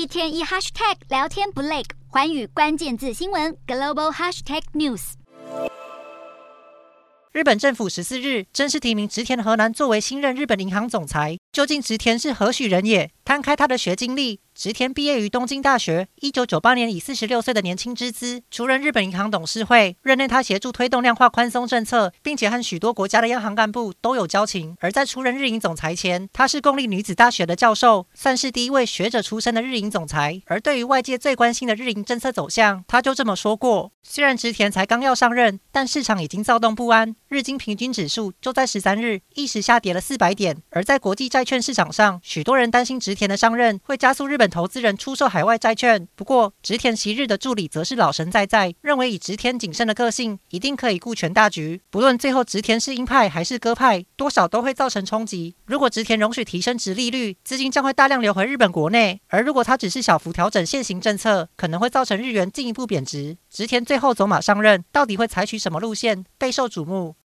一天一 hashtag 聊天不累，环宇关键字新闻 global hashtag news。日本政府十四日正式提名植田河南作为新任日本银行总裁，究竟植田是何许人也？摊开他的学经历。植田毕业于东京大学，一九九八年以四十六岁的年轻之姿出任日本银行董事会。任内，他协助推动量化宽松政策，并且和许多国家的央行干部都有交情。而在出任日银总裁前，他是公立女子大学的教授，算是第一位学者出身的日银总裁。而对于外界最关心的日银政策走向，他就这么说过：虽然植田才刚要上任，但市场已经躁动不安，日经平均指数就在十三日一时下跌了四百点。而在国际债债券市场上，许多人担心植田的上任会加速日本投资人出售。海外债券。不过，植田昔日的助理则是老神在在，认为以植田谨慎的个性，一定可以顾全大局。不论最后植田是鹰派还是鸽派，多少都会造成冲击。如果植田容许提升殖利率，资金将会大量流回日本国内；而如果他只是小幅调整现行政策，可能会造成日元进一步贬值。植田最后走马上任，到底会采取什么路线，备受瞩目。